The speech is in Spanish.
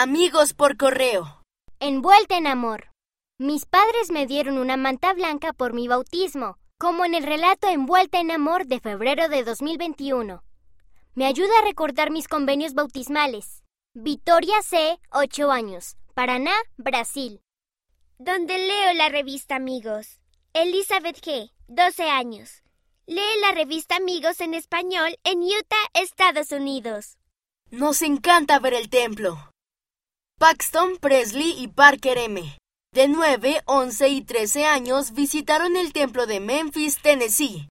Amigos por correo. Envuelta en amor. Mis padres me dieron una manta blanca por mi bautismo, como en el relato Envuelta en amor de febrero de 2021. Me ayuda a recordar mis convenios bautismales. Victoria C., 8 años. Paraná, Brasil. Donde leo la revista Amigos. Elizabeth G., 12 años. Lee la revista Amigos en español en Utah, Estados Unidos. Nos encanta ver el templo. Paxton, Presley y Parker M. De 9, 11 y 13 años visitaron el templo de Memphis, Tennessee.